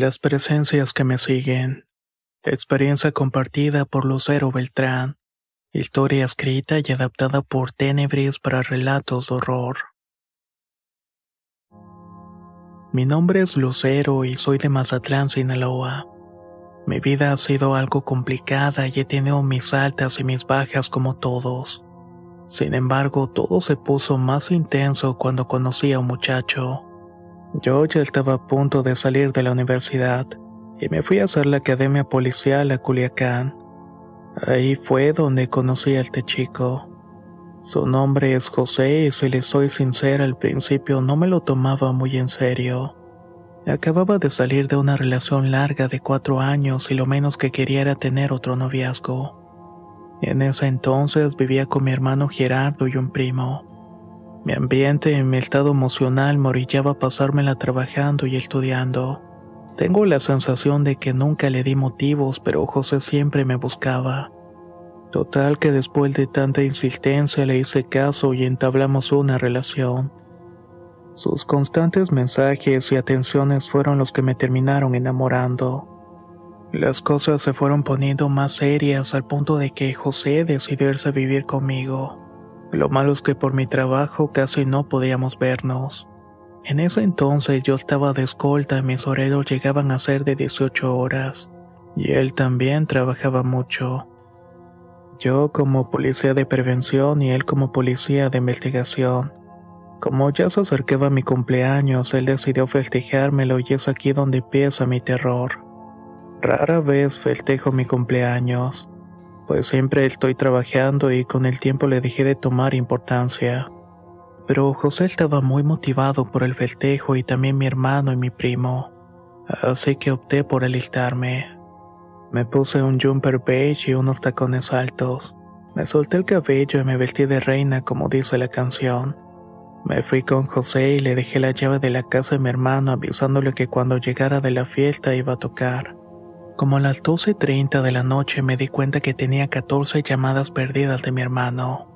Las presencias que me siguen. Experiencia compartida por Lucero Beltrán. Historia escrita y adaptada por Tenebris para relatos de horror. Mi nombre es Lucero y soy de Mazatlán, Sinaloa. Mi vida ha sido algo complicada y he tenido mis altas y mis bajas como todos. Sin embargo, todo se puso más intenso cuando conocí a un muchacho. Yo ya estaba a punto de salir de la universidad y me fui a hacer la academia policial a Culiacán. Ahí fue donde conocí a este chico. Su nombre es José y si le soy sincera al principio no me lo tomaba muy en serio. Acababa de salir de una relación larga de cuatro años y lo menos que quería era tener otro noviazgo. En ese entonces vivía con mi hermano Gerardo y un primo. Mi ambiente y mi estado emocional me orillaba a pasármela trabajando y estudiando. Tengo la sensación de que nunca le di motivos, pero José siempre me buscaba. Total que después de tanta insistencia le hice caso y entablamos una relación. Sus constantes mensajes y atenciones fueron los que me terminaron enamorando. Las cosas se fueron poniendo más serias al punto de que José decidió irse a vivir conmigo. Lo malo es que por mi trabajo casi no podíamos vernos. En ese entonces yo estaba de escolta y mis horarios llegaban a ser de 18 horas, y él también trabajaba mucho. Yo como policía de prevención y él como policía de investigación. Como ya se acercaba mi cumpleaños, él decidió festejármelo y es aquí donde empieza mi terror. Rara vez festejo mi cumpleaños, pues siempre estoy trabajando y con el tiempo le dejé de tomar importancia. Pero José estaba muy motivado por el festejo y también mi hermano y mi primo, así que opté por alistarme. Me puse un jumper beige y unos tacones altos. Me solté el cabello y me vestí de reina como dice la canción. Me fui con José y le dejé la llave de la casa de mi hermano avisándole que cuando llegara de la fiesta iba a tocar. Como a las 12.30 de la noche me di cuenta que tenía 14 llamadas perdidas de mi hermano.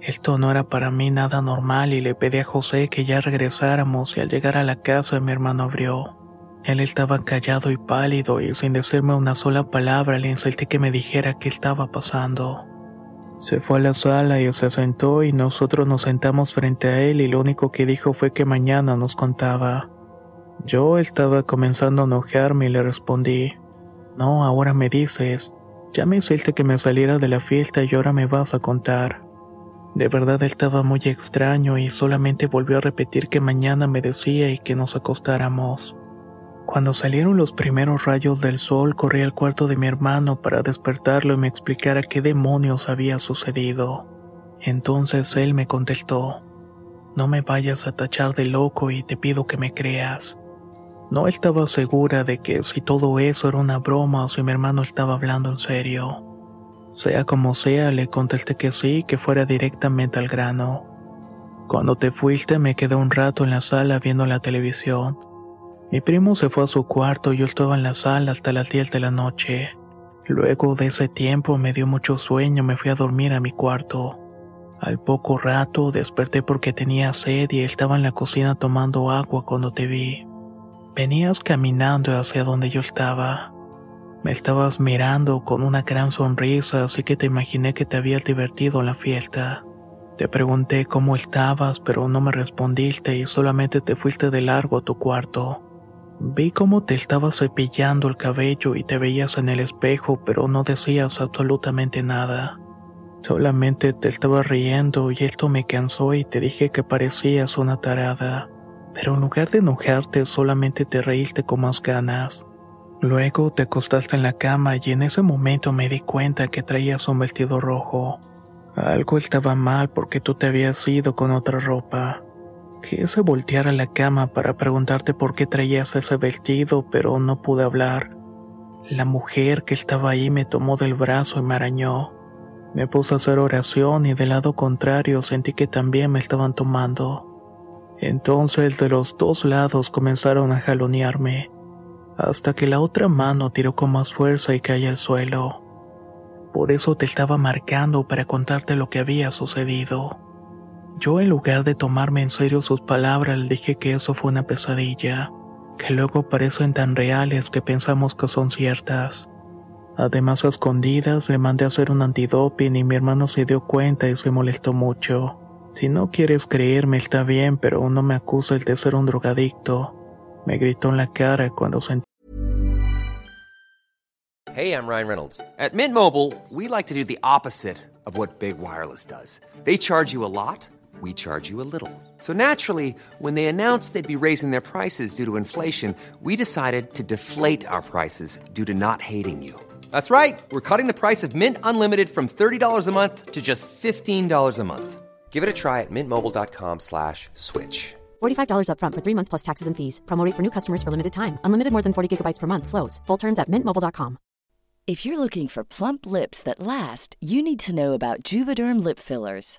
Esto no era para mí nada normal y le pedí a José que ya regresáramos y al llegar a la casa mi hermano abrió. Él estaba callado y pálido y sin decirme una sola palabra le insistí que me dijera qué estaba pasando. Se fue a la sala y se sentó y nosotros nos sentamos frente a él y lo único que dijo fue que mañana nos contaba. Yo estaba comenzando a enojarme y le respondí, no, ahora me dices, ya me hiciste que me saliera de la fiesta y ahora me vas a contar. De verdad estaba muy extraño y solamente volvió a repetir que mañana me decía y que nos acostáramos. Cuando salieron los primeros rayos del sol, corrí al cuarto de mi hermano para despertarlo y me explicara qué demonios había sucedido. Entonces él me contestó, No me vayas a tachar de loco y te pido que me creas. No estaba segura de que si todo eso era una broma o si mi hermano estaba hablando en serio. Sea como sea, le contesté que sí, que fuera directamente al grano. Cuando te fuiste me quedé un rato en la sala viendo la televisión. Mi primo se fue a su cuarto y yo estaba en la sala hasta las 10 de la noche. Luego de ese tiempo me dio mucho sueño, me fui a dormir a mi cuarto. Al poco rato desperté porque tenía sed y estaba en la cocina tomando agua cuando te vi. Venías caminando hacia donde yo estaba. Me estabas mirando con una gran sonrisa, así que te imaginé que te habías divertido en la fiesta. Te pregunté cómo estabas, pero no me respondiste y solamente te fuiste de largo a tu cuarto. Vi cómo te estabas cepillando el cabello y te veías en el espejo, pero no decías absolutamente nada. Solamente te estaba riendo y esto me cansó y te dije que parecías una tarada. Pero en lugar de enojarte solamente te reíste con más ganas. Luego te acostaste en la cama y en ese momento me di cuenta que traías un vestido rojo. Algo estaba mal porque tú te habías ido con otra ropa. Quise voltear a la cama para preguntarte por qué traías ese vestido, pero no pude hablar. La mujer que estaba ahí me tomó del brazo y me arañó. Me puse a hacer oración y del lado contrario sentí que también me estaban tomando. Entonces de los dos lados comenzaron a jalonearme, hasta que la otra mano tiró con más fuerza y caí al suelo. Por eso te estaba marcando para contarte lo que había sucedido. Yo en lugar de tomarme en serio sus palabras le dije que eso fue una pesadilla, que luego parecen tan reales que pensamos que son ciertas. Además a escondidas le mandé a hacer un antidoping y mi hermano se dio cuenta y se molestó mucho. Si no quieres creerme está bien, pero no me de ser un drogadicto. Me gritó en la cara cuando sentí Hey, I'm Ryan Reynolds. At Mint Mobile, we like to do the opposite of what Big Wireless does. They charge you a lot, we charge you a little. So naturally, when they announced they'd be raising their prices due to inflation, we decided to deflate our prices due to not hating you. That's right. We're cutting the price of Mint Unlimited from $30 a month to just $15 a month. Give it a try at mintmobile.com slash switch. $45 upfront for three months plus taxes and fees. Promo rate for new customers for limited time. Unlimited more than 40 gigabytes per month. Slows. Full terms at mintmobile.com. If you're looking for plump lips that last, you need to know about Juvederm lip fillers.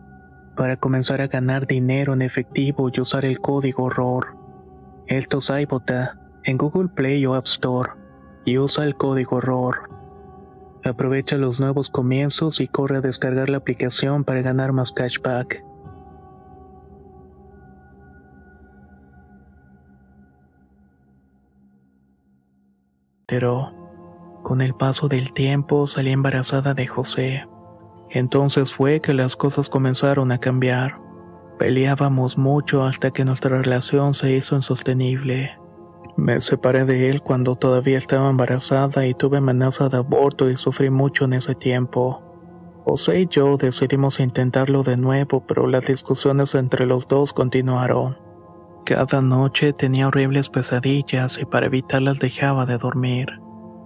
para comenzar a ganar dinero en efectivo y usar el código ROR. Esto es iBota en Google Play o App Store y usa el código ROR. Aprovecha los nuevos comienzos y corre a descargar la aplicación para ganar más cashback. Pero, con el paso del tiempo salí embarazada de José. Entonces fue que las cosas comenzaron a cambiar. Peleábamos mucho hasta que nuestra relación se hizo insostenible. Me separé de él cuando todavía estaba embarazada y tuve amenaza de aborto y sufrí mucho en ese tiempo. José y yo decidimos intentarlo de nuevo, pero las discusiones entre los dos continuaron. Cada noche tenía horribles pesadillas y para evitarlas dejaba de dormir.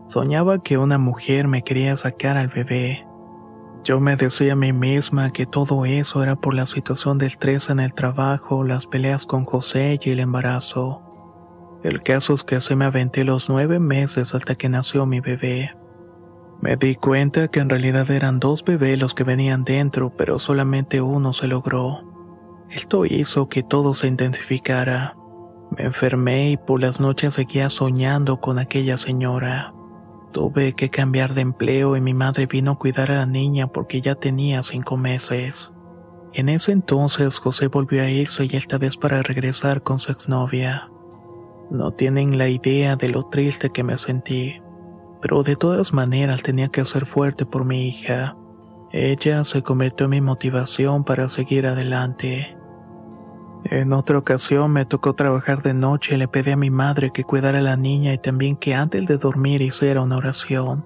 Soñaba que una mujer me quería sacar al bebé. Yo me decía a mí misma que todo eso era por la situación de estrés en el trabajo, las peleas con José y el embarazo. El caso es que así me aventé los nueve meses hasta que nació mi bebé. Me di cuenta que en realidad eran dos bebés los que venían dentro, pero solamente uno se logró. Esto hizo que todo se intensificara. Me enfermé y por las noches seguía soñando con aquella señora. Tuve que cambiar de empleo y mi madre vino a cuidar a la niña porque ya tenía cinco meses. En ese entonces José volvió a irse y esta vez para regresar con su exnovia. No tienen la idea de lo triste que me sentí, pero de todas maneras tenía que ser fuerte por mi hija. Ella se convirtió en mi motivación para seguir adelante. En otra ocasión me tocó trabajar de noche y le pedí a mi madre que cuidara a la niña y también que antes de dormir hiciera una oración.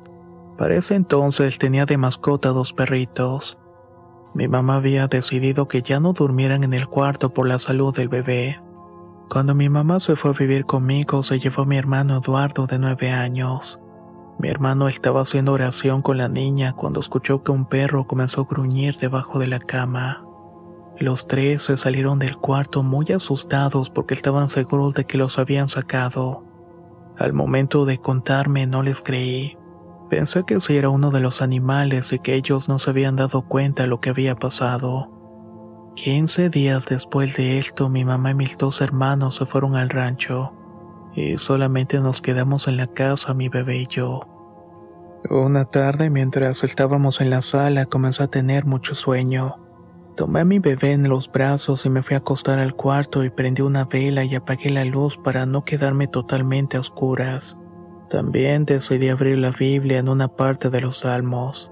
Para ese entonces tenía de mascota dos perritos. Mi mamá había decidido que ya no durmieran en el cuarto por la salud del bebé. Cuando mi mamá se fue a vivir conmigo, se llevó a mi hermano Eduardo de nueve años. Mi hermano estaba haciendo oración con la niña cuando escuchó que un perro comenzó a gruñir debajo de la cama. Los tres se salieron del cuarto muy asustados porque estaban seguros de que los habían sacado. Al momento de contarme no les creí. Pensé que si era uno de los animales y que ellos no se habían dado cuenta de lo que había pasado. Quince días después de esto, mi mamá y mis dos hermanos se fueron al rancho, y solamente nos quedamos en la casa mi bebé y yo. Una tarde, mientras estábamos en la sala, comenzó a tener mucho sueño. Tomé a mi bebé en los brazos y me fui a acostar al cuarto y prendí una vela y apagué la luz para no quedarme totalmente a oscuras. También decidí abrir la Biblia en una parte de los salmos.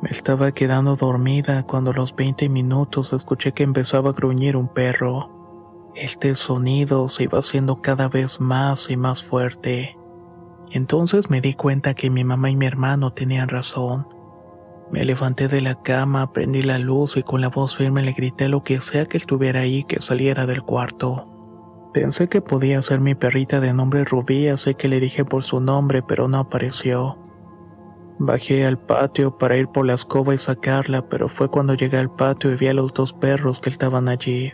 Me estaba quedando dormida cuando a los 20 minutos escuché que empezaba a gruñir un perro. Este sonido se iba haciendo cada vez más y más fuerte. Entonces me di cuenta que mi mamá y mi hermano tenían razón. Me levanté de la cama, prendí la luz y con la voz firme le grité lo que sea que estuviera ahí que saliera del cuarto. Pensé que podía ser mi perrita de nombre Rubí, así que le dije por su nombre, pero no apareció. Bajé al patio para ir por la escoba y sacarla, pero fue cuando llegué al patio y vi a los dos perros que estaban allí.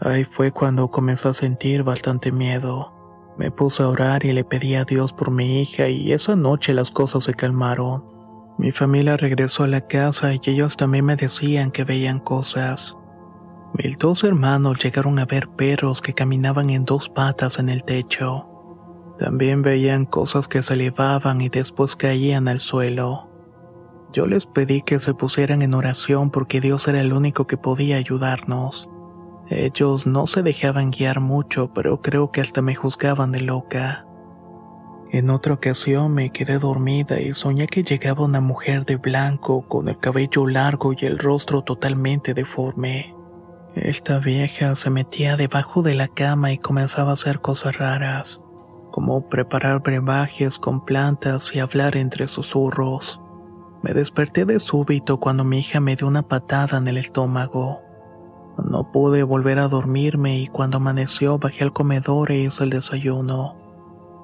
Ahí fue cuando comencé a sentir bastante miedo. Me puse a orar y le pedí a Dios por mi hija y esa noche las cosas se calmaron. Mi familia regresó a la casa y ellos también me decían que veían cosas. Mis dos hermanos llegaron a ver perros que caminaban en dos patas en el techo. También veían cosas que se elevaban y después caían al suelo. Yo les pedí que se pusieran en oración porque Dios era el único que podía ayudarnos. Ellos no se dejaban guiar mucho, pero creo que hasta me juzgaban de loca. En otra ocasión me quedé dormida y soñé que llegaba una mujer de blanco con el cabello largo y el rostro totalmente deforme. Esta vieja se metía debajo de la cama y comenzaba a hacer cosas raras, como preparar brebajes con plantas y hablar entre susurros. Me desperté de súbito cuando mi hija me dio una patada en el estómago. No pude volver a dormirme y cuando amaneció bajé al comedor e hice el desayuno.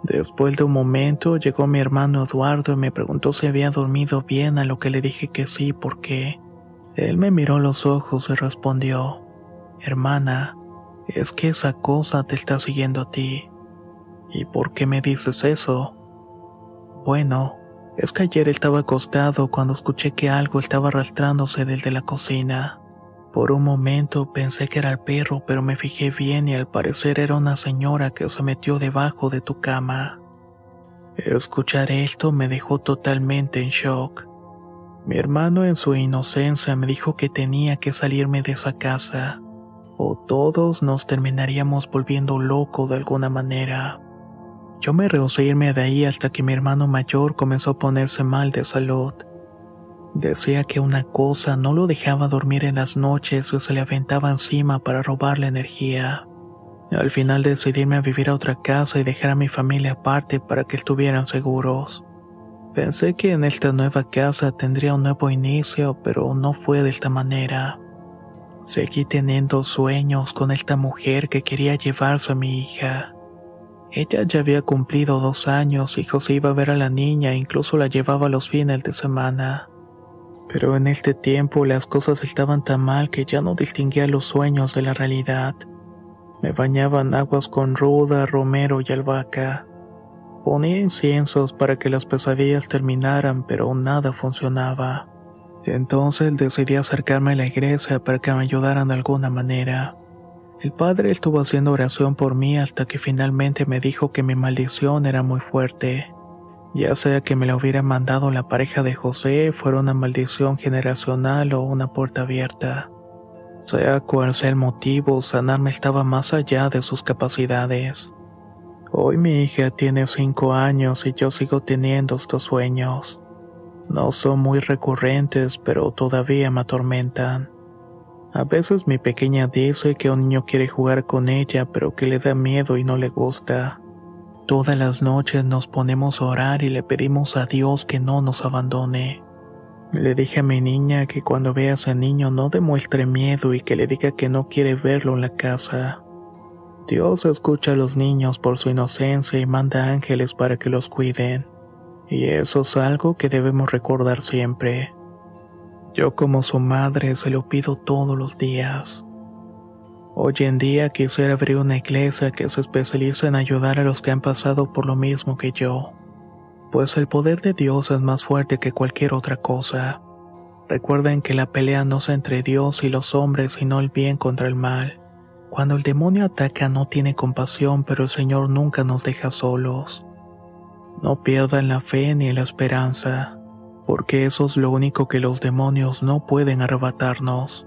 Después de un momento llegó mi hermano Eduardo y me preguntó si había dormido bien, a lo que le dije que sí, porque él me miró los ojos y respondió, Hermana, es que esa cosa te está siguiendo a ti. ¿Y por qué me dices eso? Bueno, es que ayer estaba acostado cuando escuché que algo estaba arrastrándose desde la cocina. Por un momento pensé que era el perro, pero me fijé bien y al parecer era una señora que se metió debajo de tu cama. Escuchar esto me dejó totalmente en shock. Mi hermano en su inocencia me dijo que tenía que salirme de esa casa, o todos nos terminaríamos volviendo loco de alguna manera. Yo me rehusé irme de ahí hasta que mi hermano mayor comenzó a ponerse mal de salud. Decía que una cosa no lo dejaba dormir en las noches o se le aventaba encima para robarle energía. Al final decidíme a vivir a otra casa y dejar a mi familia aparte para que estuvieran seguros. Pensé que en esta nueva casa tendría un nuevo inicio, pero no fue de esta manera. Seguí teniendo sueños con esta mujer que quería llevarse a mi hija. Ella ya había cumplido dos años y José iba a ver a la niña e incluso la llevaba los fines de semana Pero en este tiempo las cosas estaban tan mal que ya no distinguía los sueños de la realidad. Me bañaban aguas con ruda, romero y albahaca. Ponía inciensos para que las pesadillas terminaran, pero nada funcionaba. Entonces decidí acercarme a la iglesia para que me ayudaran de alguna manera. El padre estuvo haciendo oración por mí hasta que finalmente me dijo que mi maldición era muy fuerte. Ya sea que me la hubiera mandado la pareja de José, fuera una maldición generacional o una puerta abierta. Sea cual sea el motivo, sanarme estaba más allá de sus capacidades. Hoy mi hija tiene cinco años y yo sigo teniendo estos sueños. No son muy recurrentes, pero todavía me atormentan. A veces mi pequeña dice que un niño quiere jugar con ella, pero que le da miedo y no le gusta. Todas las noches nos ponemos a orar y le pedimos a Dios que no nos abandone. Le dije a mi niña que cuando vea a ese niño no demuestre miedo y que le diga que no quiere verlo en la casa. Dios escucha a los niños por su inocencia y manda ángeles para que los cuiden. Y eso es algo que debemos recordar siempre. Yo como su madre se lo pido todos los días. Hoy en día quisiera abrir una iglesia que se especialice en ayudar a los que han pasado por lo mismo que yo, pues el poder de Dios es más fuerte que cualquier otra cosa. Recuerden que la pelea no es entre Dios y los hombres, sino el bien contra el mal. Cuando el demonio ataca no tiene compasión, pero el Señor nunca nos deja solos. No pierdan la fe ni la esperanza, porque eso es lo único que los demonios no pueden arrebatarnos.